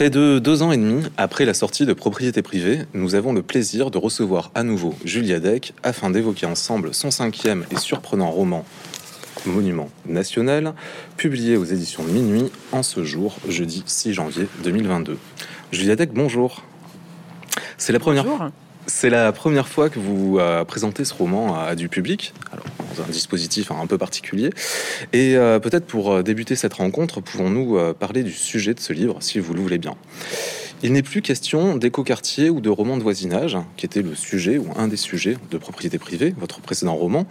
Près de deux ans et demi après la sortie de Propriété privée, nous avons le plaisir de recevoir à nouveau Julia Deck afin d'évoquer ensemble son cinquième et surprenant roman Monument national, publié aux éditions Minuit en ce jour, jeudi 6 janvier 2022. Julia Deck, bonjour. C'est la première fois. C'est la première fois que vous euh, présentez ce roman à, du public, alors dans un dispositif un peu particulier. Et euh, peut-être pour euh, débuter cette rencontre, pouvons-nous parler du sujet de ce livre, si vous le voulez bien? Il n'est plus question d'éco-quartier ou de roman de voisinage, qui était le sujet ou un des sujets de propriété privée, votre précédent roman.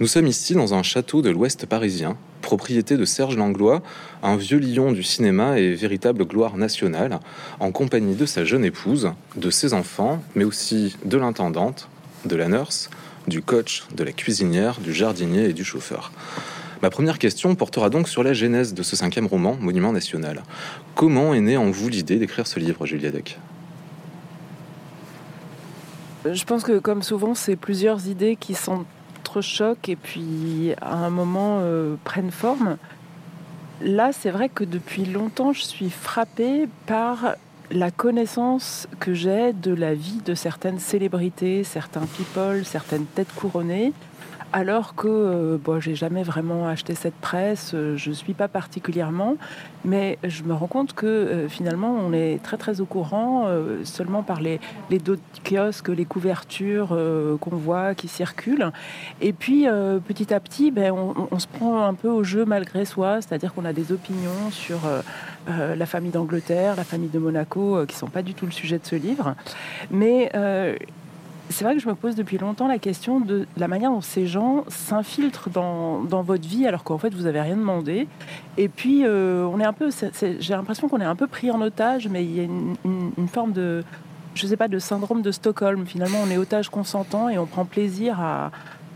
Nous sommes ici dans un château de l'ouest parisien, propriété de Serge Langlois, un vieux lion du cinéma et véritable gloire nationale, en compagnie de sa jeune épouse, de ses enfants, mais aussi de l'intendante, de la nurse, du coach, de la cuisinière, du jardinier et du chauffeur. Ma première question portera donc sur la genèse de ce cinquième roman, Monument National. Comment est née en vous l'idée d'écrire ce livre, Julia Deck? Je pense que comme souvent, c'est plusieurs idées qui s'entrechoquent et puis à un moment euh, prennent forme. Là, c'est vrai que depuis longtemps, je suis frappée par la connaissance que j'ai de la vie de certaines célébrités, certains people, certaines têtes couronnées, alors que euh, bon, j'ai jamais vraiment acheté cette presse, euh, je ne suis pas particulièrement, mais je me rends compte que euh, finalement on est très très au courant seulement par les, les dos kiosques, les couvertures qu'on voit qui circulent. Et puis petit à petit, ben, on, se prend un peu au jeu malgré soi, c'est-à-dire qu'on a des opinions sur la famille d'Angleterre, la famille de Monaco, qui sont pas du tout le sujet de ce livre. Mais c'est vrai que je me pose depuis longtemps la question de la manière dont ces gens s'infiltrent dans, votre vie alors qu'en fait vous avez rien demandé. Et puis euh, j'ai l'impression qu'on est un peu pris en otage, mais il y a une, forme de syndrome de Stockholm. Finalement, on est otage consentant et on prend plaisir à,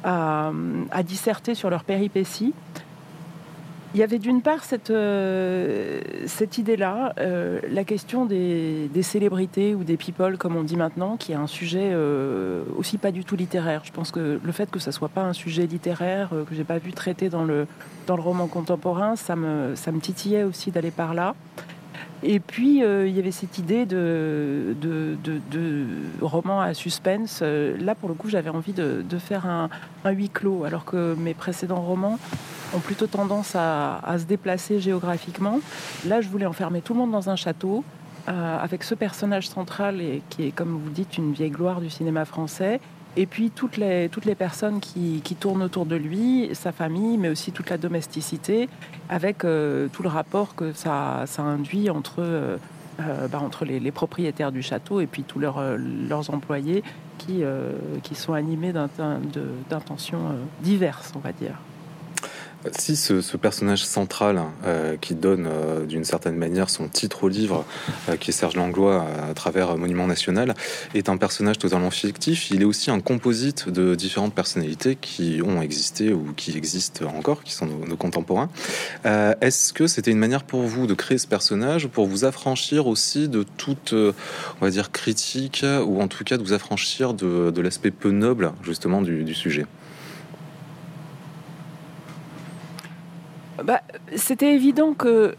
à disserter sur leurs péripéties. Il y avait d'une part cette, euh, cette idée-là, euh, la question des, célébrités ou des people, comme on dit maintenant, qui est un sujet euh, aussi pas du tout littéraire. Je pense que le fait que ça soit pas un sujet littéraire, que j'ai pas vu traiter dans le, dans le roman contemporain, ça me, ça me titillait aussi d'aller par là. Et puis, il y avait cette idée de, de, de, roman à suspense. Là, pour le coup, j'avais envie de, faire un, un huis clos, alors que mes précédents romans ont plutôt tendance à, se déplacer géographiquement. Là, je voulais enfermer tout le monde dans un château, euh, avec ce personnage central qui est, comme vous dites, une vieille gloire du cinéma français. Et puis toutes les, toutes les personnes qui, tournent autour de lui, sa famille, mais aussi toute la domesticité, avec euh, tout le rapport que ça, induit entre, euh, bah, entre les, propriétaires du château et puis tous leurs, leurs employés qui, qui sont animés d'intentions diverses, on va dire. Si ce, personnage central euh, qui donne euh, d'une certaine manière son titre au livre, euh, qui est Serge Langlois à travers Monument National, est un personnage totalement fictif, il est aussi un composite de différentes personnalités qui ont existé ou qui existent encore, qui sont nos, contemporains. Est-ce que c'était une manière pour vous de créer ce personnage, pour vous affranchir aussi de toute, on va dire, critique, ou en tout cas de vous affranchir de, l'aspect peu noble justement du sujet? Bah, C'était évident que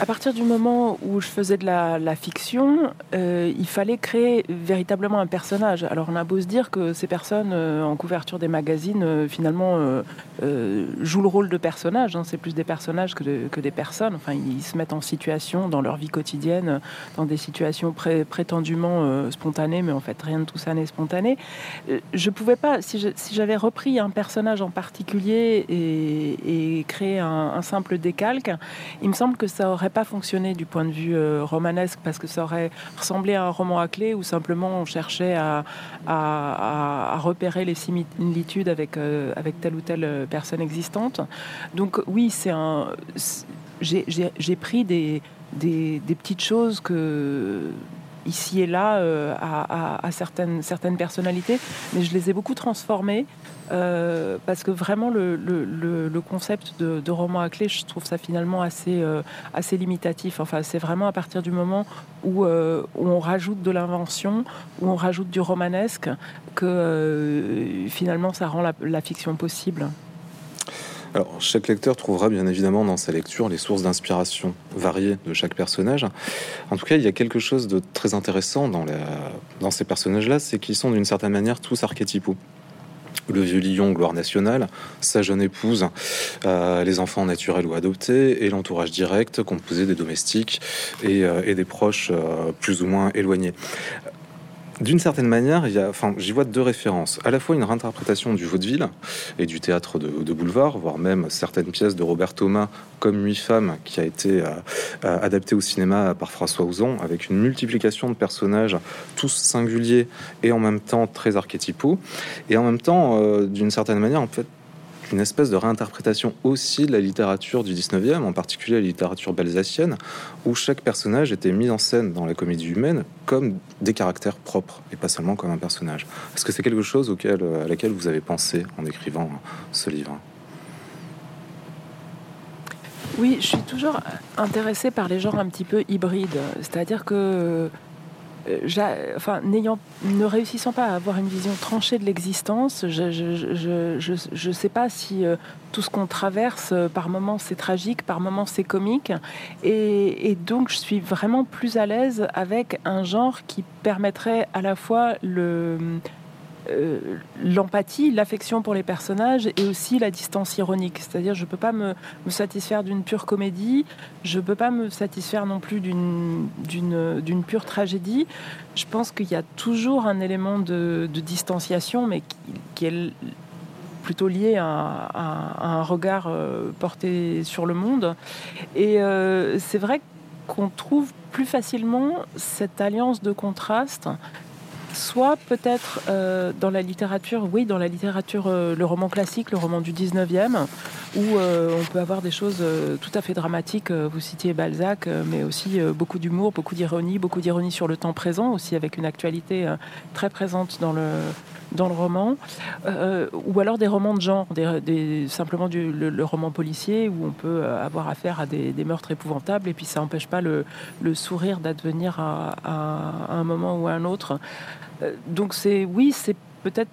à partir du moment où je faisais de la, fiction, euh, il fallait créer véritablement un personnage. Alors on a beau se dire que ces personnes euh, en couverture des magazines, euh, finalement, jouent le rôle de personnages. Hein. C'est plus des personnages que, des personnes. Enfin, ils se mettent en situation dans leur vie quotidienne, dans des situations prétendument spontanées, mais en fait rien de tout ça n'est spontané. je pouvais pas, si j'avais repris un personnage en particulier et, créé un simple décalque, il me semble que ça aurait pas fonctionné du point de vue euh, romanesque parce que ça aurait ressemblé à un roman à clé où simplement on cherchait à, repérer les similitudes avec, euh, avec telle ou telle euh, personne existante. Donc oui, c'est un. J'ai pris des, des, des, petites choses que ici et là euh, à, certaines, certaines personnalités, mais je les ai beaucoup transformées euh, parce que vraiment le, concept de, roman à clé, je trouve ça finalement assez, euh, assez limitatif. Enfin, c'est vraiment à partir du moment où, on rajoute de l'invention, où on rajoute du romanesque, que finalement ça rend la fiction possible. Alors, chaque lecteur trouvera bien évidemment dans sa lecture les sources d'inspiration variées de chaque personnage. En tout cas, il y a quelque chose de très intéressant dans, ces personnages-là, c'est qu'ils sont d'une certaine manière tous archétypaux le vieux lion, gloire nationale, sa jeune épouse, euh, les enfants naturels ou adoptés, et l'entourage direct, composé des domestiques et, euh, des proches euh, plus ou moins éloignés. D'une certaine manière, il y a, enfin, j'y vois deux références. À la fois une réinterprétation du vaudeville et du théâtre de, boulevard, voire même certaines pièces de Robert Thomas, comme Huit femmes, qui a été euh, euh, adapté au cinéma par François Ozon, avec une multiplication de personnages, tous singuliers et en même temps très archétypaux. Et en même temps, euh, d'une certaine manière, en fait, une espèce de réinterprétation aussi de la littérature du 19e, en particulier la littérature balsacienne, où chaque personnage était mis en scène dans la comédie humaine comme des caractères propres et pas seulement comme un personnage. Est-ce que c'est quelque chose auquel, à laquelle vous avez pensé en écrivant ce livre? Oui, je suis toujours intéressée par les genres un petit peu hybrides. C'est-à-dire que euh, enfin, n'ayant, ne réussissant pas à avoir une vision tranchée de l'existence, je ne sais pas si euh, tout ce qu'on traverse, euh, par moments c'est tragique, par moments c'est comique, et, donc je suis vraiment plus à l'aise avec un genre qui permettrait à la fois le euh, l'empathie, l'affection pour les personnages et aussi la distance ironique. C'est-à-dire, je ne peux pas me, satisfaire d'une pure comédie, je ne peux pas me satisfaire non plus d'une pure tragédie. Je pense qu'il y a toujours un élément de, distanciation, mais qui, est plutôt lié à, un regard euh, porté sur le monde. Et euh, c'est vrai qu'on trouve plus facilement cette alliance de contraste soit peut-être euh, dans la littérature, oui, dans la littérature, euh, le roman classique, le roman du 19e, où euh, on peut avoir des choses tout à fait dramatiques. Vous citiez Balzac, mais aussi beaucoup d'humour, beaucoup d'ironie, beaucoup d'ironie sur le temps présent, aussi avec une actualité très présente dans le, dans le roman, ou alors des romans de genre, simplement le, roman policier où on peut avoir affaire à des, meurtres épouvantables et puis ça n'empêche pas le, sourire d'advenir à, un moment ou à un autre. Euh, donc oui, c'est peut-être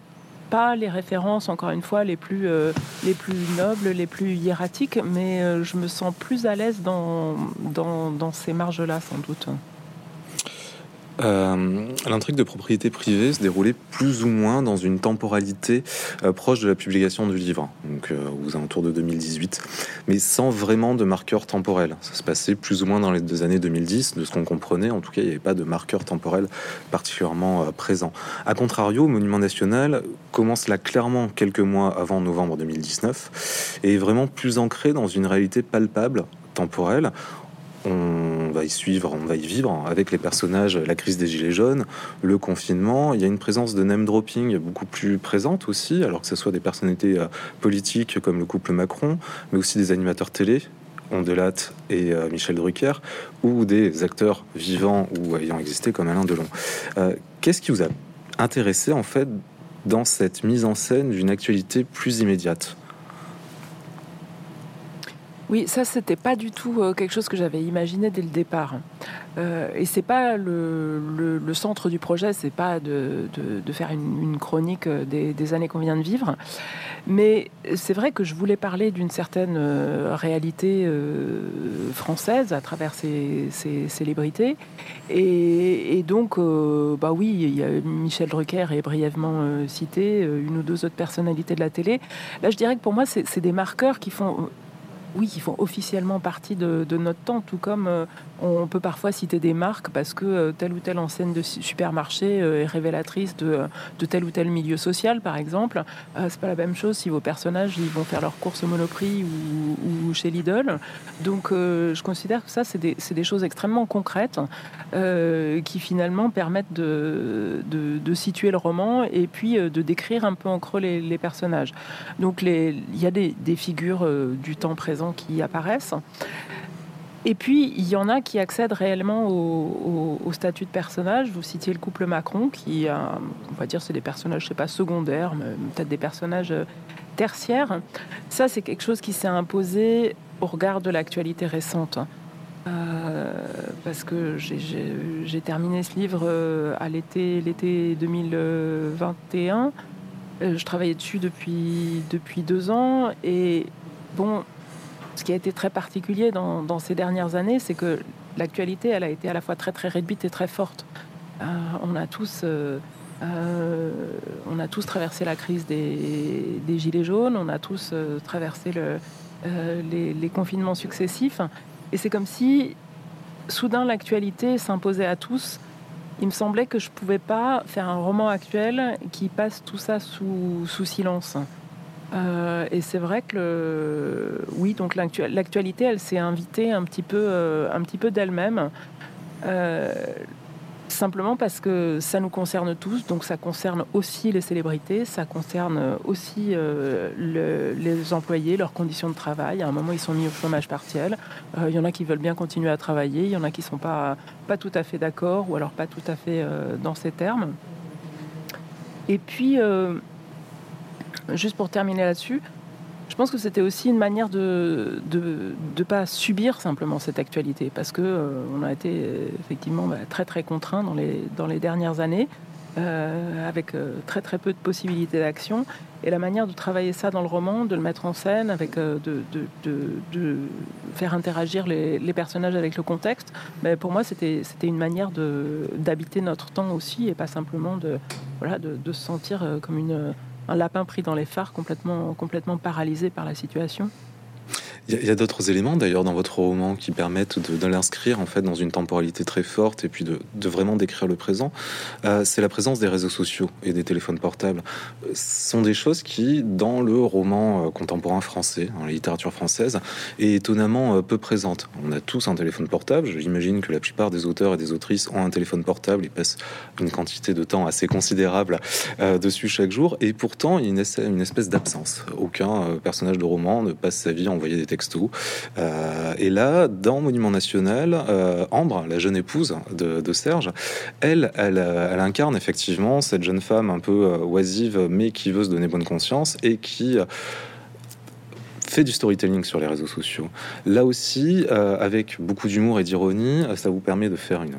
pas les références, encore une fois, les plus, euh, les plus nobles, les plus hiératiques, mais euh, je me sens plus à l'aise dans, ces marges-là, sans doute. Euh, l'intrigue de propriété privée se déroulait plus ou moins dans une temporalité euh, proche de la publication du livre, donc euh, aux alentours de 2018, mais sans vraiment de marqueur temporel. Ça se passait plus ou moins dans les deux années 2010, de ce qu'on comprenait. En tout cas, il n'y avait pas de marqueur temporel particulièrement présent. A contrario, Monument National commence là clairement quelques mois avant novembre 2019 et est vraiment plus ancré dans une réalité palpable, temporelle on va y suivre, on va y vivre avec les personnages, la crise des gilets jaunes, le confinement. Il y a une présence de name dropping beaucoup plus présente aussi, alors que ce soit des personnalités euh, politiques comme le couple Macron, mais aussi des animateurs télé. Ondelat et euh, Michel Drucker, ou des acteurs vivants ou ayant existé comme Alain Delon. Euh, qu'est-ce qui vous a intéressé en fait dans cette mise en scène d'une actualité plus immédiate? Oui, ça c'était pas du tout euh, quelque chose que j'avais imaginé dès le départ. Euh, et c'est pas le, centre du projet, c'est pas de, faire une, chronique euh, des, années qu'on vient de vivre, mais c'est vrai que je voulais parler d'une certaine réalité française à travers ces, célébrités. Et, donc, bah oui, Michel Drucker est brièvement cité, une ou deux autres personnalités de la télé. Là, je dirais que pour moi, c'est des marqueurs qui font oui, qui font officiellement partie de, notre temps, tout comme euh, on peut parfois citer des marques parce que euh, telle ou telle enseigne de supermarché euh, est révélatrice de, tel ou tel milieu social, par exemple. c'est pas la même chose si vos personnages ils vont faire leurs courses au Monoprix ou, chez Lidl. Donc, je considère que ça, c'est des, choses extrêmement concrètes qui finalement permettent de, situer le roman et puis de décrire un peu en creux les, personnages. Donc, il y a des figures du temps présent qui apparaissent. Et puis, il y en a qui accèdent réellement au, statut de personnage. Vous citiez le couple Macron, qui, on va dire, c'est des personnages, je sais pas, secondaires, mais peut-être des personnages euh, tertiaires. Ça, c'est quelque chose qui s'est imposé au regard de l'actualité récente. Euh, parce que j'ai terminé ce livre euh, à l'été, l'été 2021. je travaillais dessus depuis, depuis deux ans et bon, ce qui a été très particulier dans, ces dernières années, c'est que l'actualité, elle a été à la fois très très réduite et très forte. Euh, on a tous, euh, euh, on a tous traversé la crise des, gilets jaunes, on a tous traversé le, les, confinements successifs, et c'est comme si soudain l'actualité s'imposait à tous. Il me semblait que je pouvais pas faire un roman actuel qui passe tout ça sous, silence. Et c'est vrai que oui, donc l'actualité, elle s'est invitée un petit peu, euh, un petit peu d'elle-même. Euh, simplement parce que ça nous concerne tous, donc ça concerne aussi les célébrités, ça concerne aussi les employés, leurs conditions de travail. À un moment, ils sont mis au chômage partiel. Il y en a qui veulent bien continuer à travailler, il y en a qui ne sont pas, pas tout à fait d'accord ou alors pas tout à fait dans ces termes. Et puis, juste pour terminer là-dessus, je pense que c'était aussi une manière de ne pas subir simplement cette actualité, parce que euh, on a été euh, effectivement bah, très très contraints dans les, dans les dernières années, euh, avec très très peu de possibilités d'action. Et la manière de travailler ça dans le roman, de le mettre en scène, avec de, de, faire interagir les, personnages avec le contexte, mais pour moi c'était une manière d'habiter notre temps aussi, et pas simplement de, voilà, de, se sentir comme une un lapin pris dans les phares, complètement, paralysé par la situation. Il y a, d'autres éléments d'ailleurs dans votre roman qui permettent de, l'inscrire en fait dans une temporalité très forte et puis de, vraiment décrire le présent. Euh, c'est la présence des réseaux sociaux et des téléphones portables. Ce sont des choses qui, dans le roman euh, contemporain français, dans la littérature française, est étonnamment euh, peu présente. On a tous un téléphone portable. J'imagine que la plupart des auteurs et des autrices ont un téléphone portable et passent une quantité de temps assez considérable dessus chaque jour. Et pourtant, il y a une espèce d'absence. Aucun personnage de roman ne passe sa vie à envoyer des euh, et là, dans Monument National, euh, Ambre, la jeune épouse de, Serge, elle, elle, incarne effectivement cette jeune femme un peu euh, oisive, mais qui veut se donner bonne conscience et qui fait du storytelling sur les réseaux sociaux. Là aussi, avec beaucoup d'humour et d'ironie, ça vous permet de faire une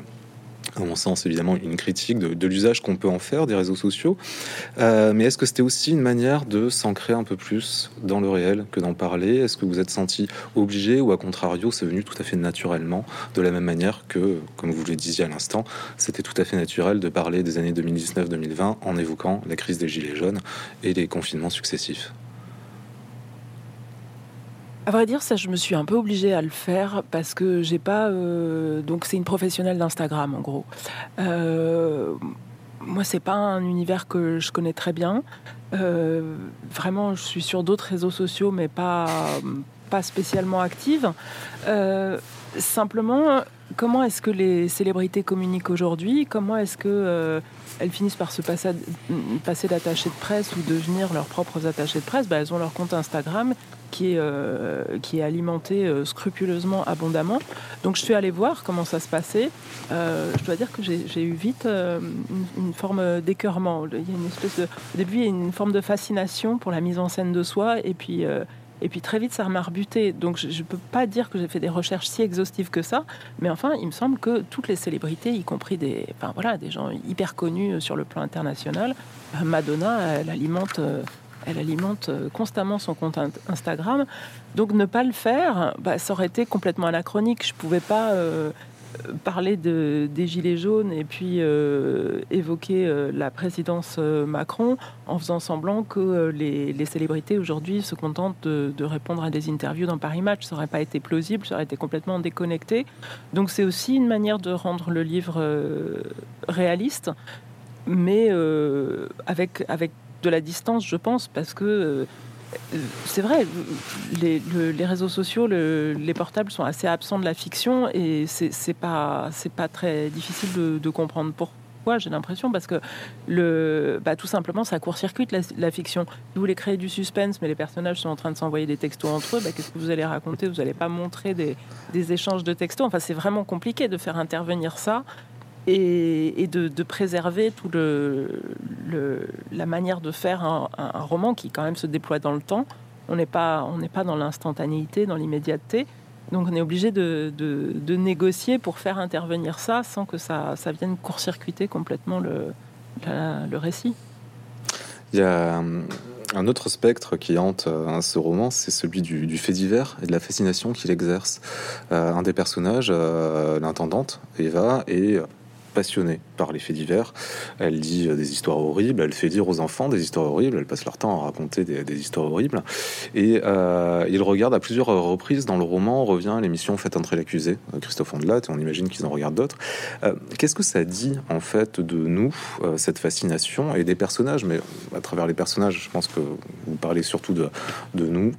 à mon sens, évidemment, une critique de, l'usage qu'on peut en faire des réseaux sociaux. Euh, mais est-ce que c'était aussi une manière de s'ancrer un peu plus dans le réel que d'en parler? Est-ce que vous êtes senti obligé ou à contrario, c'est venu tout à fait naturellement, de la même manière que, comme vous le disiez à l'instant, c'était tout à fait naturel de parler des années 2019-2020 en évoquant la crise des Gilets jaunes et les confinements successifs? À vrai dire, ça, je me suis un peu obligée à le faire parce que j'ai pas. Euh, donc, c'est une professionnelle d'Instagram, en gros. Euh, moi, c'est pas un univers que je connais très bien. Euh, vraiment, je suis sur d'autres réseaux sociaux, mais pas, pas spécialement active. Euh, simplement, comment est-ce que les célébrités communiquent aujourd'hui? Comment est-ce que elles finissent par se passer, passer d'attachées de presse ou devenir leurs propres attachées de presse? Bah, Elles ont leur compte Instagram qui est, euh, qui est alimenté euh, scrupuleusement, abondamment. Donc je suis allée voir comment ça se passait. Euh, je dois dire que j'ai eu vite une, forme d'écœurement. Il y a une espèce au début, il y a une forme de fascination pour la mise en scène de soi, et puis et puis très vite, ça m'a rebuté. Donc je ne peux pas dire que j'ai fait des recherches si exhaustives que ça, mais enfin, il me semble que toutes les célébrités, y compris des, enfin, voilà, des gens hyper connus sur le plan international, Madonna, elle alimente elle alimente euh, constamment son compte Instagram. Donc ne pas le faire, bah, ça aurait été complètement anachronique. Je ne pouvais pas euh, parler de, des Gilets jaunes et puis euh, évoquer la présidence Macron en faisant semblant que les, célébrités aujourd'hui se contentent de, de, répondre à des interviews dans Paris Match. Ça n'aurait pas été plausible, ça aurait été complètement déconnecté. Donc c'est aussi une manière de rendre le livre réaliste mais avec, avec de la distance, je pense, parce que euh, c'est vrai, les, réseaux sociaux, les portables sont assez absents de la fiction et c'est pas, pas très difficile de, comprendre pourquoi j'ai l'impression parce que le, bah, tout simplement ça court-circuite la, fiction. Vous voulez créer du suspense, mais les personnages sont en train de s'envoyer des textos entre eux. Bah, qu'est-ce que vous allez raconter? Vous n'allez pas montrer des, des, échanges de textos. Enfin, c'est vraiment compliqué de faire intervenir ça et, de, préserver tout le, la manière de faire un, roman qui quand même se déploie dans le temps. On n'est pas, on n'est pas dans l'instantanéité, dans l'immédiateté. Donc on est obligé de, négocier pour faire intervenir ça sans que ça, vienne court-circuiter complètement le, le récit. Il y a un autre spectre qui hante ce roman, c'est celui du, fait divers et de la fascination qu'il exerce. un des personnages, l'intendante, Eva, est passionnée par les faits divers. Elle dit des histoires horribles, elle fait dire aux enfants des histoires horribles, elle passe leur temps à raconter des, histoires horribles. Et euh, il regarde à plusieurs reprises dans le roman, revient l'émission Faites entrer l'accusé, euh, Christophe Ondelat, et on imagine qu'ils en regardent d'autres. Euh, qu'est-ce que ça dit en fait de nous, cette fascination, et des personnages, mais à travers les personnages, je pense que vous parlez surtout de, nous,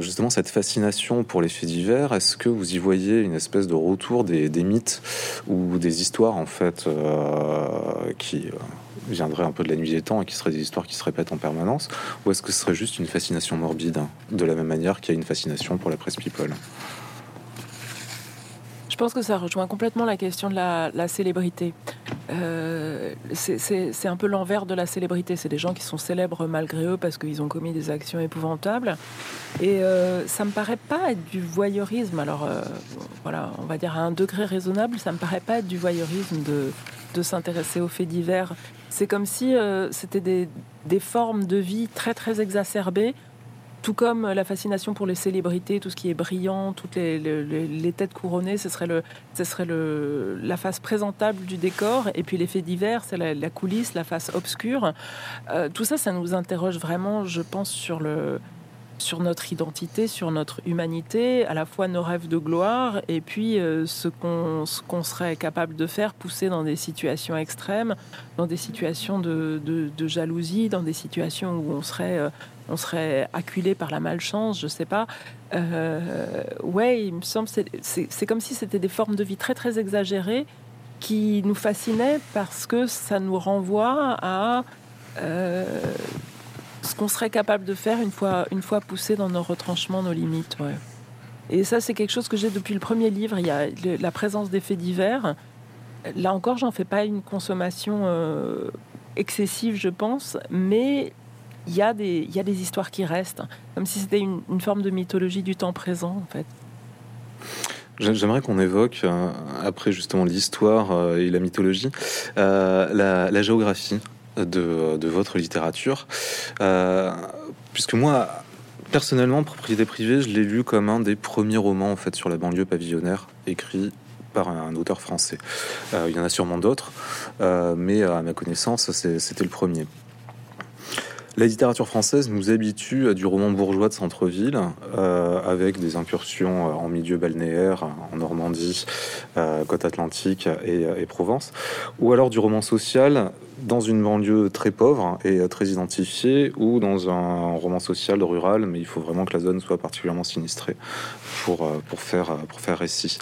justement cette fascination pour les faits divers, est-ce que vous y voyez une espèce de retour des mythes ou des histoires en fait euh, qui euh, viendrait un peu de la nuit des temps et qui seraient des histoires qui se répètent en permanence Ou est-ce que ce serait juste une fascination morbide, hein, de la même manière qu'il y a une fascination pour la presse people? Je pense que ça rejoint complètement la question de la, célébrité. Euh, c'est un peu l'envers de la célébrité. C'est des gens qui sont célèbres malgré eux parce qu'ils ont commis des actions épouvantables. Et ça me paraît pas être du voyeurisme. Alors voilà, on va dire à un degré raisonnable, ça me paraît pas être du voyeurisme de de s'intéresser aux faits divers. C'est comme si euh, c'était des, formes de vie très très exacerbées, tout comme la fascination pour les célébrités, tout ce qui est brillant, toutes les, têtes couronnées, ce serait, le, ce serait le, la face présentable du décor, et puis les faits divers, c'est la, coulisse, la face obscure. Euh, tout ça, ça nous interroge vraiment, je pense, sur le, sur notre identité, sur notre humanité, à la fois nos rêves de gloire et puis euh, ce qu'on serait capable de faire, pousser dans des situations extrêmes, dans des situations de, jalousie, dans des situations où on serait, euh, on serait acculé par la malchance, je sais pas. Euh, ouais, il me semble, c'est comme si c'était des formes de vie très très exagérées qui nous fascinaient parce que ça nous renvoie à ce qu'on serait capable de faire une fois, une fois poussé dans nos retranchements, nos limites. Et ça, c'est quelque chose que j'ai depuis le premier livre. Il y a la présence des faits divers. Là encore, j'en fais pas une consommation euh, excessive, je pense, mais il y, a des, histoires qui restent, comme si c'était une, forme de mythologie du temps présent, en fait. J'aimerais qu'on évoque, euh, après justement l'histoire euh, et la mythologie, la, la, géographie de, votre littérature. Euh, puisque moi, personnellement, Propriété privée, je l'ai lu comme un des premiers romans en fait sur la banlieue pavillonnaire écrit par un auteur français. Euh, il y en a sûrement d'autres, euh, mais à ma connaissance, c'était le premier. La littérature française nous habitue à du roman bourgeois de centre-ville, euh, avec des incursions euh, en milieu balnéaire, en Normandie, euh, côte atlantique et, Provence, ou alors du roman social dans une banlieue très pauvre et très identifiée, ou dans un roman social rural, mais il faut vraiment que la zone soit particulièrement sinistrée pour, pour, faire, pour faire récit.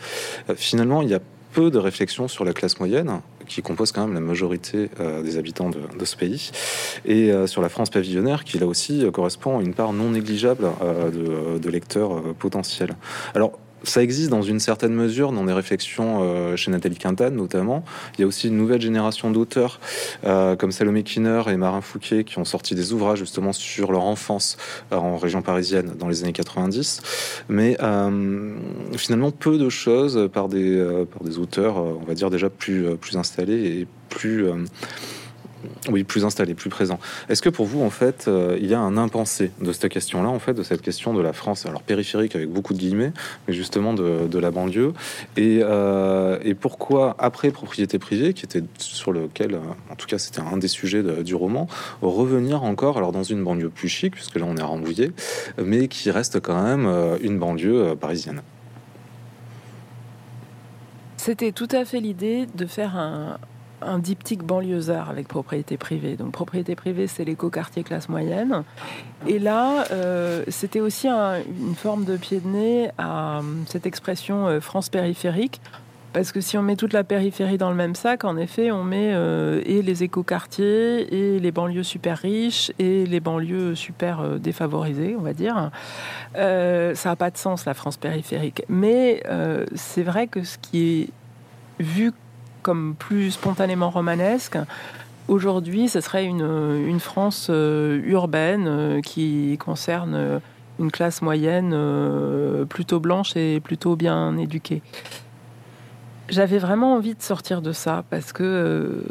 Finalement, il y a peu de réflexion sur la classe moyenne, qui compose quand même la majorité euh, des habitants de, ce pays, et euh, sur la France pavillonnaire, qui là aussi euh, correspond à une part non négligeable de, de, lecteurs potentiels. Alors, ça existe dans une certaine mesure dans des réflexions euh, chez Nathalie Quintane notamment. Il y a aussi une nouvelle génération d'auteurs euh, comme Salomé Kinner et Marin Fouquet qui ont sorti des ouvrages justement sur leur enfance euh, en région parisienne dans les années 90. Mais finalement peu de choses par des, par des auteurs, on va dire déjà plus, plus installés et plus oui, plus installé, plus présent. Est-ce que pour vous, en fait, euh, il y a un impensé de cette question-là, en fait, de cette question de la France, alors périphérique avec beaucoup de guillemets, mais justement de, la banlieue, euh, et, pourquoi après propriété privée, qui était sur lequel, euh, en tout cas, c'était un des sujets du roman, revenir encore, alors dans une banlieue plus chic, puisque là on est à Rambouillet, mais qui reste quand même une banlieue parisienne? C'était tout à fait l'idée de faire un, un diptyque banlieusard avec propriété privée. Donc propriété privée, c'est l'éco-quartier classe moyenne. Et là, euh, c'était aussi une forme de pied de nez à euh, cette expression euh, France périphérique. Parce que si on met toute la périphérie dans le même sac, en effet, on met et les éco-quartiers, et les banlieues super riches, et les banlieues super défavorisées, on va dire. ça n'a pas de sens, la France périphérique. Mais c'est vrai que ce qui est vu comme plus spontanément romanesque. Aujourd'hui, ce serait une, une France euh, urbaine euh, qui concerne euh, une classe moyenne plutôt blanche et plutôt bien éduquée. J'avais vraiment envie de sortir de ça parce que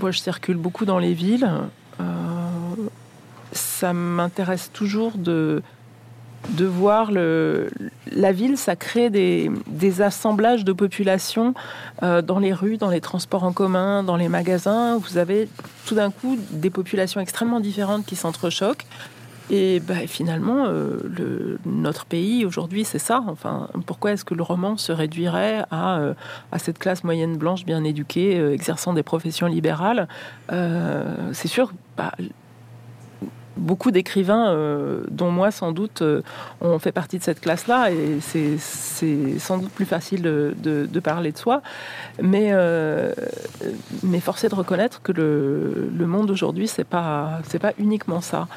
moi je circule beaucoup dans les villes. ça m'intéresse toujours de, de voir le, la ville, ça crée des, assemblages de population euh, dans les rues, dans les transports en commun, dans les magasins. Vous avez tout d'un coup des populations extrêmement différentes qui s'entrechoquent. Et bah, finalement, euh, notre pays aujourd'hui, c'est ça. Enfin, pourquoi est-ce que le roman se réduirait à, euh, cette classe moyenne blanche bien éduquée, exerçant des professions libérales? C'est sûr, bah, beaucoup d'écrivains, euh, dont moi sans doute, euh, ont fait partie de cette classe-là, et c'est sans doute plus facile de, parler de soi. Mais, euh, mais force est de reconnaître que le, monde aujourd'hui, c'est pas, pas uniquement ça.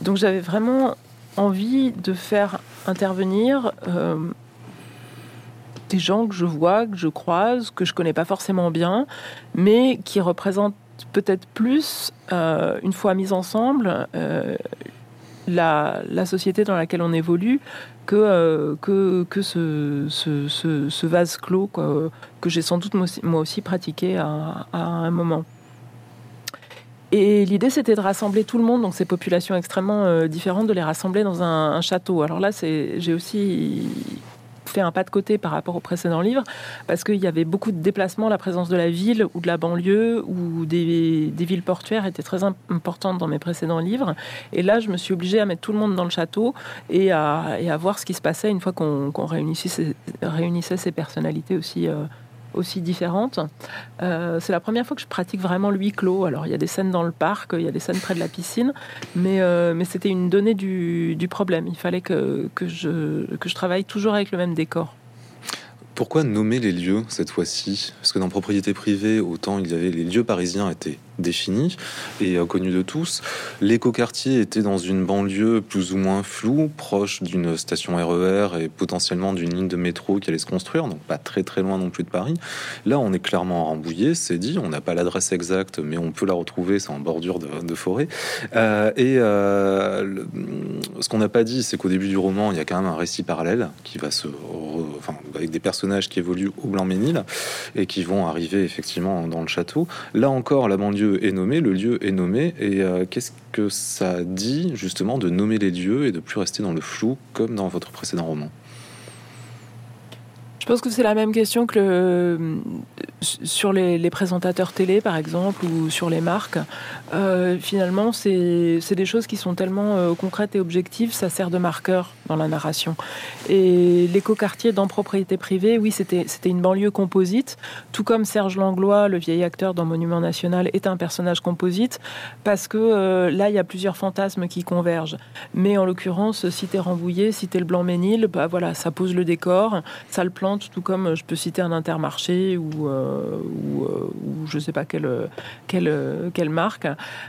Donc j'avais vraiment envie de faire intervenir des gens que je vois, que je croise, que je connais pas forcément bien, mais qui représentent peut-être plus, euh, une fois mis ensemble, euh, la, société dans laquelle on évolue que, euh, que, que ce, ce, vase clos que j'ai sans doute moi aussi, pratiqué à, un moment. Et l'idée, c'était de rassembler tout le monde, donc ces populations extrêmement différentes, de les rassembler dans un, un château. Alors là, j'ai aussi un pas de côté par rapport au précédent livre, parce qu'il y avait beaucoup de déplacements, la présence de la ville ou de la banlieue ou des, villes portuaires était très importante dans mes précédents livres. Et là, je me suis obligée à mettre tout le monde dans le château et à, et à voir ce qui se passait une fois qu'on réunissait, réunissait, ces personnalités aussi. Euh, aussi différentes. Euh, c'est la première fois que je pratique vraiment le huis clos. Alors, il y a des scènes dans le parc, il y a des scènes près de la piscine, mais, euh, mais c'était une donnée du, du, problème. Il fallait que, que, je, que je travaille toujours avec le même décor. Pourquoi nommer les lieux cette fois-ci? Parce que dans propriété privée, autant il y avait les lieux parisiens étaient définis et euh, connus de tous. L'écoquartier était dans une banlieue plus ou moins floue, proche d'une station RER e et potentiellement d'une ligne de métro qui allait se construire, donc pas très très loin non plus de Paris. Là, on est clairement Rambouillet, c'est dit. On n'a pas l'adresse exacte, mais on peut la retrouver. C'est en bordure de, forêt. Euh, et euh, ce qu'on n'a pas dit, c'est qu'au début du roman, il y a quand même un récit parallèle qui va se, enfin, avec des personnages qui évoluent au Blanc-Ménil et qui vont arriver effectivement dans le château. Là encore, la banlieue est nommé, le lieu est nommé, et euh, qu'est-ce que ça dit justement de nommer les lieux et de plus rester dans le flou comme dans votre précédent roman? Je pense que c'est la même question que sur les, présentateurs télé, par exemple, ou sur les marques. Euh, finalement, c'est des choses qui sont tellement euh, concrètes et objectives, ça sert de marqueur dans la narration. Et l'écoquartier dans Propriété privée, oui, c'était une banlieue composite, tout comme Serge Langlois, le vieil acteur dans Monument National, est un personnage composite, parce que euh, là, il y a plusieurs fantasmes qui convergent. Mais en l'occurrence, citer Rambouillet, citer le Blanc-Ménil, bah voilà, ça pose le décor, ça le plante tout comme euh, je peux citer un intermarché ou, euh, euh, je ne sais pas quelle marque.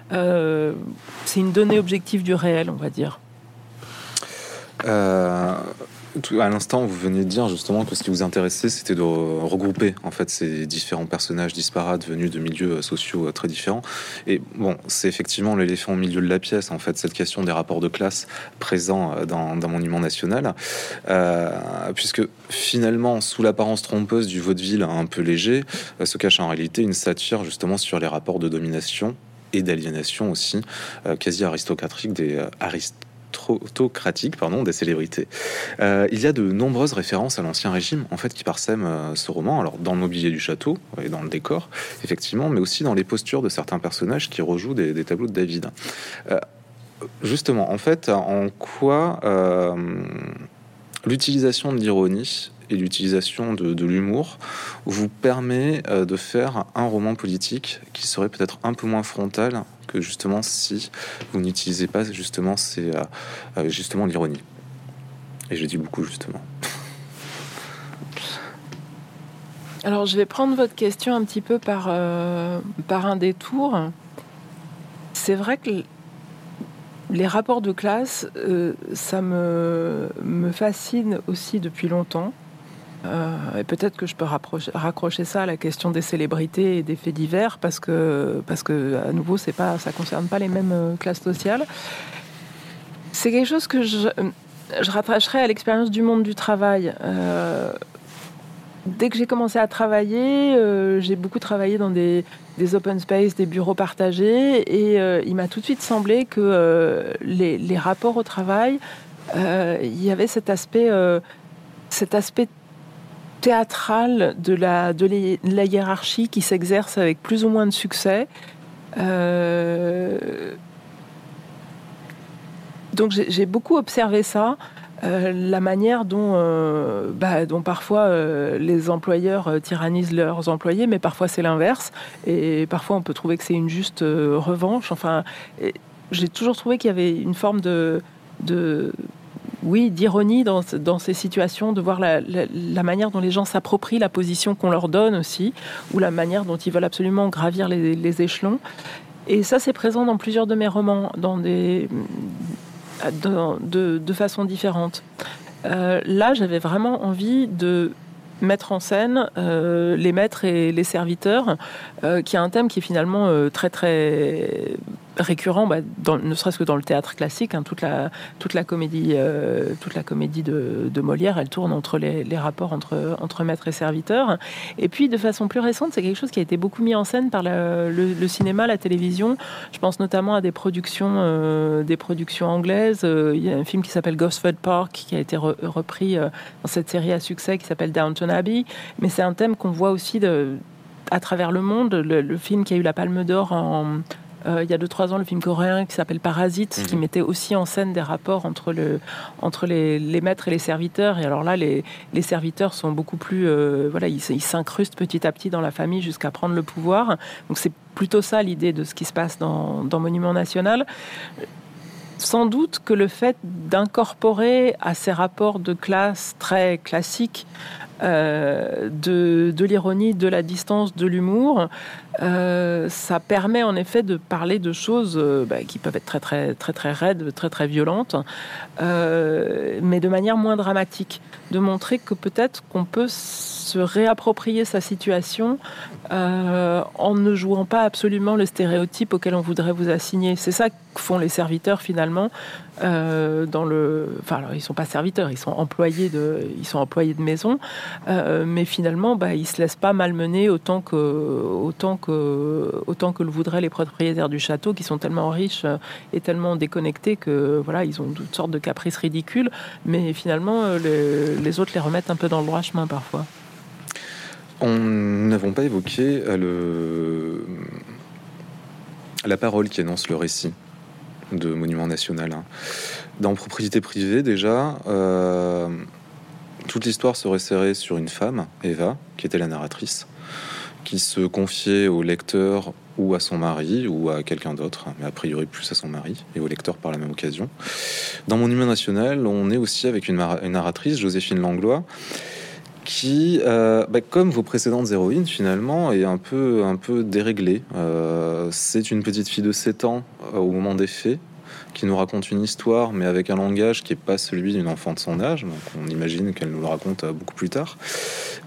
c'est une donnée objective du réel, on va dire à l'instant, vous venez de dire justement que ce qui vous intéressait, c'était de regrouper en fait ces différents personnages disparates venus de milieux euh, sociaux euh, très différents. Et bon, c'est effectivement l'éléphant au milieu de la pièce, en fait, cette question des rapports de classe présents euh, dans, dans Monument National, puisque finalement, sous l'apparence trompeuse du vaudeville un peu léger, se cache en réalité une satire justement sur les rapports de domination et d'aliénation aussi, quasi aristocratique des aristocrates autocratique pardon, des célébrités. Euh, il y a de nombreuses références à l'Ancien Régime, en fait, qui parsèment euh, ce roman. Alors, dans le mobilier du château et dans le décor, effectivement, mais aussi dans les postures de certains personnages qui rejouent des, tableaux de David. Euh, justement, en fait, en quoi l'utilisation de l'ironie et l'utilisation de, l'humour vous permet de faire un roman politique qui serait peut-être un peu moins frontal justement si vous n'utilisez pas justement c'est euh, euh, justement l'ironie. Et je dis beaucoup justement. Alors je vais prendre votre question un petit peu par, euh, par un détour. C'est vrai que les rapports de classe, ça me, me fascine aussi depuis longtemps. Euh, et peut-être que je peux raccrocher ça à la question des célébrités et des faits divers, parce que, parce que à nouveau, c'est pas, ça concerne pas les mêmes euh, classes sociales. C'est quelque chose que je, je rattacherais à l'expérience du monde du travail. Euh, dès que j'ai commencé à travailler, j'ai beaucoup travaillé dans des, open space, des bureaux partagés, et il m'a tout de suite semblé que euh, les, rapports au travail, il y avait cet aspect, cet aspect théâtral de la, de la hiérarchie qui s'exerce avec plus ou moins de succès. donc j'ai beaucoup observé ça. Euh, la manière dont, euh, bah, dont parfois euh, les employeurs tyrannisent leurs employés, mais parfois c'est l'inverse. Et parfois on peut trouver que c'est une juste revanche. Enfin, j'ai toujours trouvé qu'il y avait une forme de oui, d'ironie dans, ces situations, de voir la, manière dont les gens s'approprient la position qu'on leur donne aussi, ou la manière dont ils veulent absolument gravir les, échelons. Et ça, c'est présent dans plusieurs de mes romans, dans des, de, de, façon différente. Euh, là, j'avais vraiment envie de mettre en scène euh, les maîtres et les serviteurs, euh, qui a un thème qui est finalement très très récurrent, bah, ne serait-ce que dans le théâtre classique. Hein, toute, la, comédie, euh, de, Molière, elle tourne entre les, rapports entre, entre maître et serviteur. Et puis, de façon plus récente, c'est quelque chose qui a été beaucoup mis en scène par le, cinéma, la télévision. Je pense notamment à des productions, euh, des productions anglaises. Euh, il y a un film qui s'appelle Gosford Park qui a été repris dans cette série à succès qui s'appelle Downton Abbey. Mais c'est un thème qu'on voit aussi à travers le monde. Le, film qui a eu la Palme d'Or en euh, il y a 2-3 ans le film coréen qui s'appelle Parasite, qui mhm. mettait aussi en scène des rapports entre, le, entre les, les maîtres et les serviteurs. Et alors là, les, les serviteurs sont beaucoup plus... Euh, voilà, ils s'incrustent petit à petit dans la famille jusqu'à prendre le pouvoir. Donc c'est plutôt ça l'idée de ce qui se passe dans, dans Monument National sans doute que le fait d'incorporer à ces rapports de classe très classiques euh, de, de l'ironie, de la distance, de l'humour, euh, ça permet en effet de parler de choses euh, bah, qui peuvent être très très très très raides, très très violentes, mais de manière moins dramatique, de montrer que peut-être qu'on peut se réapproprier sa situation en ne jouant pas absolument le stéréotype auquel on voudrait vous assigner. C'est ça que font les serviteurs finalement euh, dans le, enfin, ils sont pas serviteurs, ils sont employés de, ils sont employés de maison, euh, mais finalement, bah, ils se laissent pas malmener autant que, autant que, autant que le voudraient les propriétaires du château, qui sont tellement riches et tellement déconnectés que, voilà, ils ont toutes sortes de caprices ridicules, mais finalement, euh, les, autres les remettent un peu dans le droit chemin parfois. On n'avons pas évoqué le... la parole qui annonce le récit de monument national. Hein. Dans propriété privée, déjà, euh, toute l'histoire serait serrée sur une femme, Eva, qui était la narratrice, qui se confiait au lecteur ou à son mari ou à quelqu'un d'autre, mais a priori plus à son mari et au lecteur par la même occasion. Dans Monument National, on est aussi avec une, narratrice, Joséphine Langlois, qui, euh, bah, comme vos précédentes héroïnes, finalement, est un peu, un peu déréglée. Euh, c'est une petite fille de 7 ans euh, au moment des faits, qui nous raconte une histoire, mais avec un langage qui n'est pas celui d'une enfant de son âge. On imagine qu'elle nous le raconte euh, beaucoup plus tard.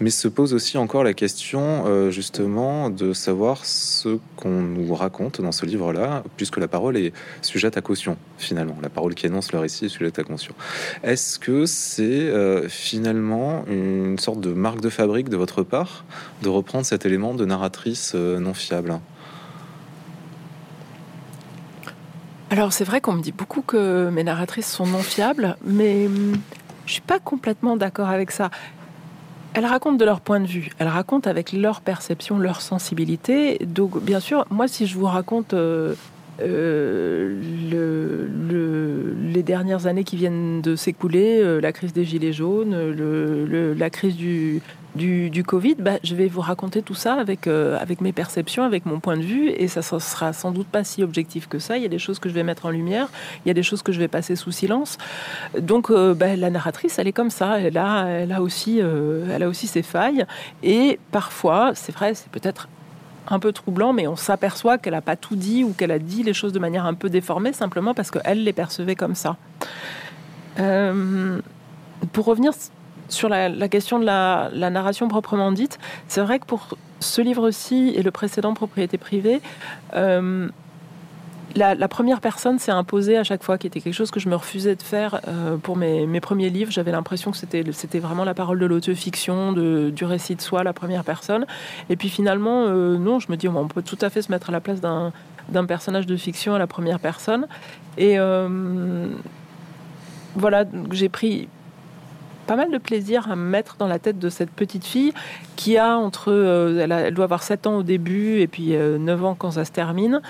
Mais se pose aussi encore la question, euh, justement, de savoir ce qu'on nous raconte dans ce livre-là, puisque la parole est sujette à caution, finalement. La parole qui annonce le récit est sujette à caution. Est-ce que c'est euh, finalement une sorte de marque de fabrique de votre part de reprendre cet élément de narratrice non fiable? Alors c'est vrai qu'on me dit beaucoup que mes narratrices sont non fiables, mais hum, je suis pas complètement d'accord avec ça. Elles racontent de leur point de vue, elles racontent avec leur perception, leur sensibilité. Donc bien sûr, moi si je vous raconte euh, euh, les dernières années qui viennent de s'écouler, euh, la crise des gilets jaunes, la crise du, Covid, bah, je vais vous raconter tout ça avec, euh, avec mes perceptions, avec mon point de vue, et ça ne sera sans doute pas si objectif que ça. Il y a des choses que je vais mettre en lumière, il y a des choses que je vais passer sous silence. Donc bah, la narratrice, elle est comme ça, elle a, aussi, elle a aussi ses failles, et parfois, c'est vrai, c'est peut-être un peu troublant, mais on s'aperçoit qu'elle n'a pas tout dit ou qu'elle a dit les choses de manière un peu déformée, simplement parce qu'elle les percevait comme ça. pour revenir sur la, question de la, narration proprement dite, c'est vrai que pour ce livre-ci et le précédent Propriété privée, euh, la, première personne s'est imposée à chaque fois, qui était quelque chose que je me refusais de faire euh, pour mes, premiers livres. J'avais l'impression que c'était, c'était vraiment la parole de l'autofiction, de, du récit de soi, la première personne. Et puis finalement, euh, non, je me dis, on peut tout à fait se mettre à la place d'un, d'un personnage de fiction à la première personne. Et euh, voilà, j'ai pris pas mal de plaisir à me mettre dans la tête de cette petite fille qui a entre. Euh, elle, doit avoir 7 ans au début et puis 9 euh, ans quand ça se termine.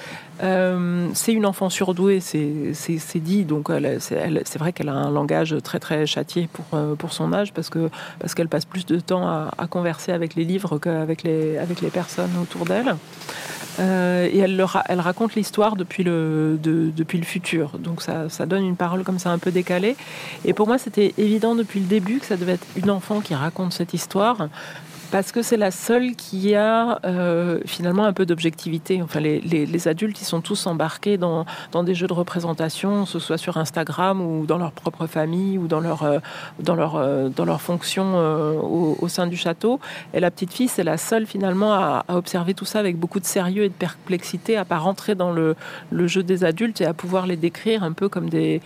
Euh, c'est une enfant surdouée, c'est dit. Donc c'est vrai qu'elle a un langage très très châtié pour, pour son âge parce que parce qu'elle passe plus de temps à, à, converser avec les livres qu'avec les, avec les personnes autour d'elle. Et elle, raconte l'histoire depuis le, futur. Donc ça donne une parole comme ça un peu décalée. Et pour moi, c'était évident depuis le début que ça devait être une enfant qui raconte cette histoire parce que c'est la seule qui a euh, finalement un peu d'objectivité. Enfin, les, adultes, ils sont tous embarqués dans, des jeux de représentation, que ce soit sur Instagram ou dans leur propre famille ou dans leur, euh, euh, fonction au, sein du château. Et la petite fille, c'est la seule finalement à, observer tout ça avec beaucoup de sérieux et de perplexité, à pas rentrer dans le, jeu des adultes et à pouvoir les décrire un peu comme des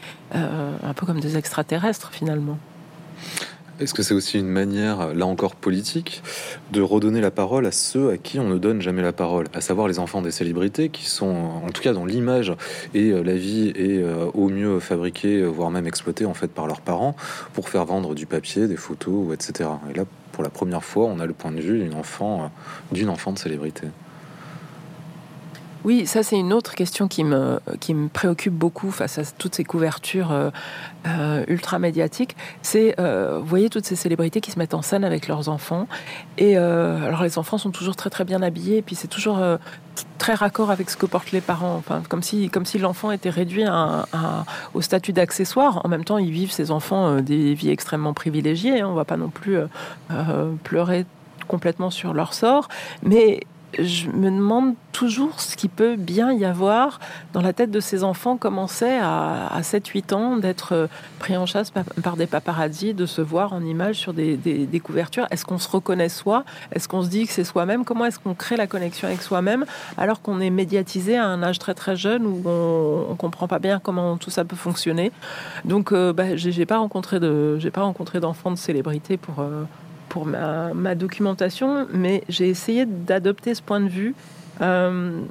extraterrestres finalement. Est-ce que c'est aussi une manière, là encore politique, de redonner la parole à ceux à qui on ne donne jamais la parole, à savoir les enfants des célébrités, qui sont, en tout cas dans l'image et euh, la vie, est euh, au mieux fabriquée, voire même exploitée en fait par leurs parents, pour faire vendre du papier, des photos, etc. Et là, pour la première fois, on a le point de vue d'une enfant, euh, d'une enfant de célébrité. Oui, ça c'est une autre question qui me, qui me préoccupe beaucoup face à toutes ces couvertures euh, euh, ultra médiatiques. C'est, euh, vous voyez, toutes ces célébrités qui se mettent en scène avec leurs enfants. Et alors les enfants sont toujours très très bien habillés, et puis c'est toujours très raccord avec ce que portent les parents. Enfin, comme si, comme si l'enfant était réduit au statut d'accessoire. En même temps, ils vivent ces enfants des vies extrêmement privilégiées. Hein. On ne va pas non plus pleurer complètement sur leur sort, mais je me demande toujours ce qui peut bien y avoir dans la tête de ces enfants commencer à, à 7-8 ans d'être euh, pris en chasse par, des paparazzis, de se voir en image sur des, couvertures. Est-ce qu'on se reconnaît soi? Est-ce qu'on se dit que c'est soi-même? Comment est-ce qu'on crée la connexion avec soi-même alors qu'on est médiatisé à un âge très très jeune où on, on comprend pas bien comment tout ça peut fonctionner? Donc, euh, bah, j'ai pas rencontré pas rencontré d'enfants de célébrité pour euh, pour ma, documentation, mais j'ai essayé d'adopter ce point de vue, euh,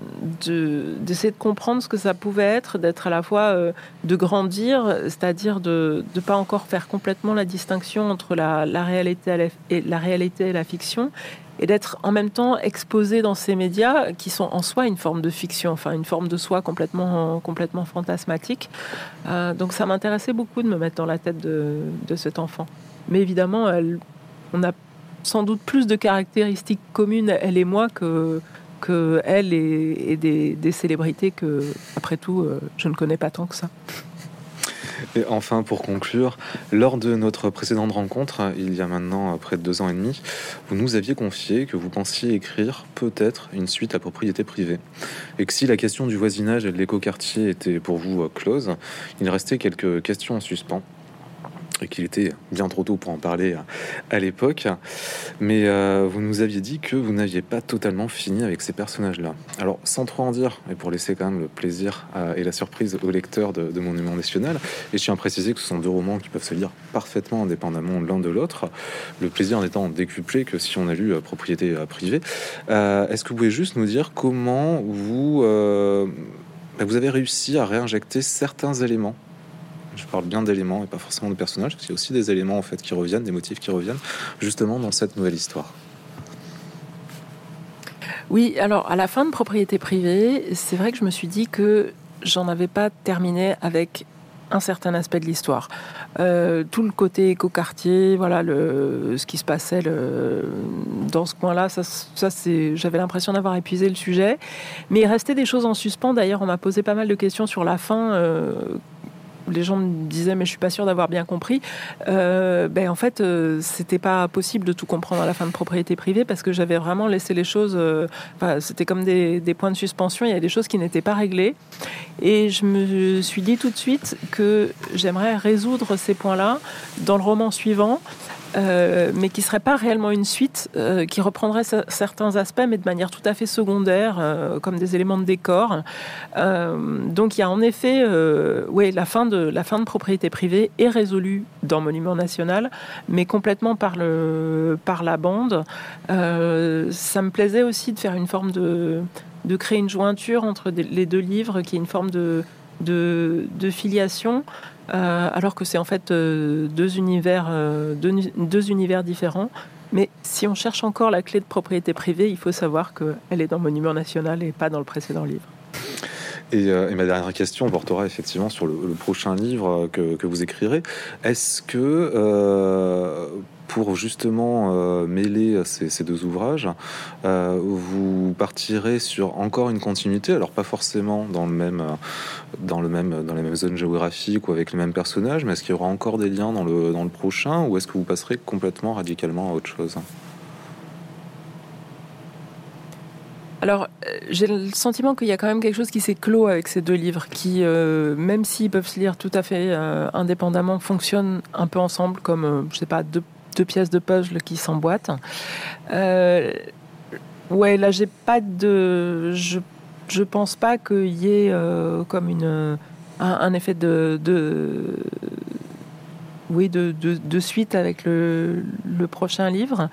d'essayer de, comprendre ce que ça pouvait être, d'être à la fois euh, de grandir, c'est-à-dire de ne pas encore faire complètement la distinction entre la, réalité et la réalité et la fiction, et d'être en même temps exposé dans ces médias qui sont en soi une forme de fiction, enfin une forme de soi complètement, complètement fantasmatique. Euh, donc ça m'intéressait beaucoup de me mettre dans la tête de, de cet enfant. Mais évidemment, elle on a sans doute plus de caractéristiques communes, elle et moi, que, que elle et, des, célébrités que, après tout, euh, je ne connais pas tant que ça. Et enfin, pour conclure, lors de notre précédente rencontre, il y a maintenant près de deux ans et demi, vous nous aviez confié que vous pensiez écrire peut-être une suite à propriété privée. Et que si la question du voisinage et de l'écoquartier était pour vous euh, close, il restait quelques questions en suspens qu'il était bien trop tôt pour en parler à, l'époque. Mais euh, vous nous aviez dit que vous n'aviez pas totalement fini avec ces personnages-là. Alors, sans trop en dire, et pour laisser quand même le plaisir euh, et la surprise au lecteur de, mon Monument National, et je tiens à préciser que ce sont deux romans qui peuvent se lire parfaitement indépendamment l'un de l'autre, le plaisir en étant décuplé que si on a lu euh, Propriété privée. Est-ce que vous pouvez juste nous dire comment vous, vous avez réussi à réinjecter certains éléments je parle bien d'éléments et pas forcément de personnages, parce qu'il y a aussi des éléments en fait qui reviennent, des motifs qui reviennent, justement dans cette nouvelle histoire. Oui, alors à la fin de propriété privée, c'est vrai que je me suis dit que j'en avais pas terminé avec un certain aspect de l'histoire. Euh, tout le côté écoquartier, voilà, le, ce qui se passait dans ce coin-là, ça c'est, j'avais l'impression d'avoir épuisé le sujet. Mais il restait des choses en suspens. D'ailleurs, on m'a posé pas mal de questions sur la fin. Euh, les gens me disaient mais je suis pas sûr d'avoir bien compris. Euh, ben en fait euh, c'était pas possible de tout comprendre à la fin de propriété privée parce que j'avais vraiment laissé les choses. Euh, c'était comme des, des, points de suspension. Il y a des choses qui n'étaient pas réglées et je me suis dit tout de suite que j'aimerais résoudre ces points-là dans le roman suivant euh, mais qui serait pas réellement une suite, euh, qui reprendrait certains aspects, mais de manière tout à fait secondaire, euh, comme des éléments de décor. donc il y a en effet, oui, la fin de la fin de propriété privée est résolue dans Monument National, mais complètement par le par la bande. ça me plaisait aussi de faire une forme de de créer une jointure entre les deux livres, qui est une forme de de, filiation. Euh, alors que c'est en fait euh, deux, univers, euh, deux, univers différents. Mais si on cherche encore la clé de propriété privée, il faut savoir qu'elle est dans Monument National et pas dans le précédent livre. Et, ma dernière question portera effectivement sur le, prochain livre que, que vous écrirez. Est-ce que pour justement euh, mêler ces, deux ouvrages, euh, vous partirez sur encore une continuité, alors pas forcément dans le même, dans le même, dans les mêmes zones géographiques ou avec les mêmes personnages, mais est-ce qu'il y aura encore des liens dans le, dans le prochain, ou est-ce que vous passerez complètement radicalement à autre chose? Alors, euh, j'ai le sentiment qu'il y a quand même quelque chose qui s'est clos avec ces deux livres, qui, même s'ils peuvent se lire tout à fait indépendamment, fonctionnent un peu ensemble, comme, je sais pas, deux deux pièces de puzzle qui s'emboîtent. Euh, ouais, là, j'ai pas de. Je, je pense pas qu'il y ait euh, comme une, un, effet de. de oui, de, de, suite avec le, le prochain livre.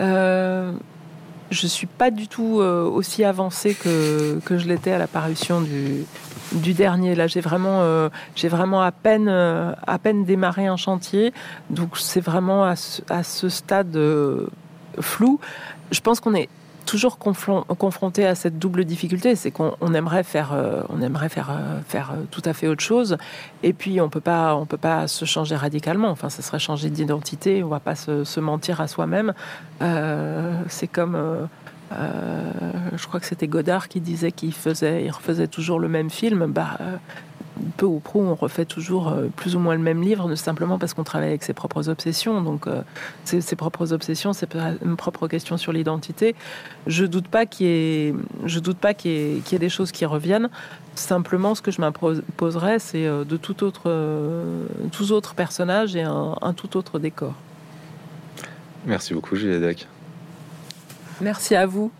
Euh, je suis pas du tout euh, aussi avancée que, que je l'étais à la parution du, du dernier. Là, j'ai vraiment, euh, j'ai vraiment à peine, euh, à peine démarré un chantier. Donc, c'est vraiment à ce, stade euh, flou. Je pense qu'on est toujours confronté à cette double difficulté, c'est qu'on aimerait faire, on aimerait faire, faire tout à fait autre chose, et puis on peut pas, on peut pas se changer radicalement. Enfin, ça serait changer d'identité. On va pas se, se mentir à soi-même. c'est comme euh, je crois que c'était Godard qui disait qu'il faisait, il refaisait toujours le même film. Bah, euh, peu ou prou, on refait toujours euh, plus ou moins le même livre, simplement parce qu'on travaille avec ses propres obsessions. Donc, ses, propres obsessions, c'est une propre question sur l'identité. Je doute pas qu'il y ait, doute pas qu'il y, ait des choses qui reviennent. Simplement, ce que je m'imposerais, c'est de tout autre, tous autres personnages et un, tout autre décor. Merci beaucoup, Juliette Merci à vous.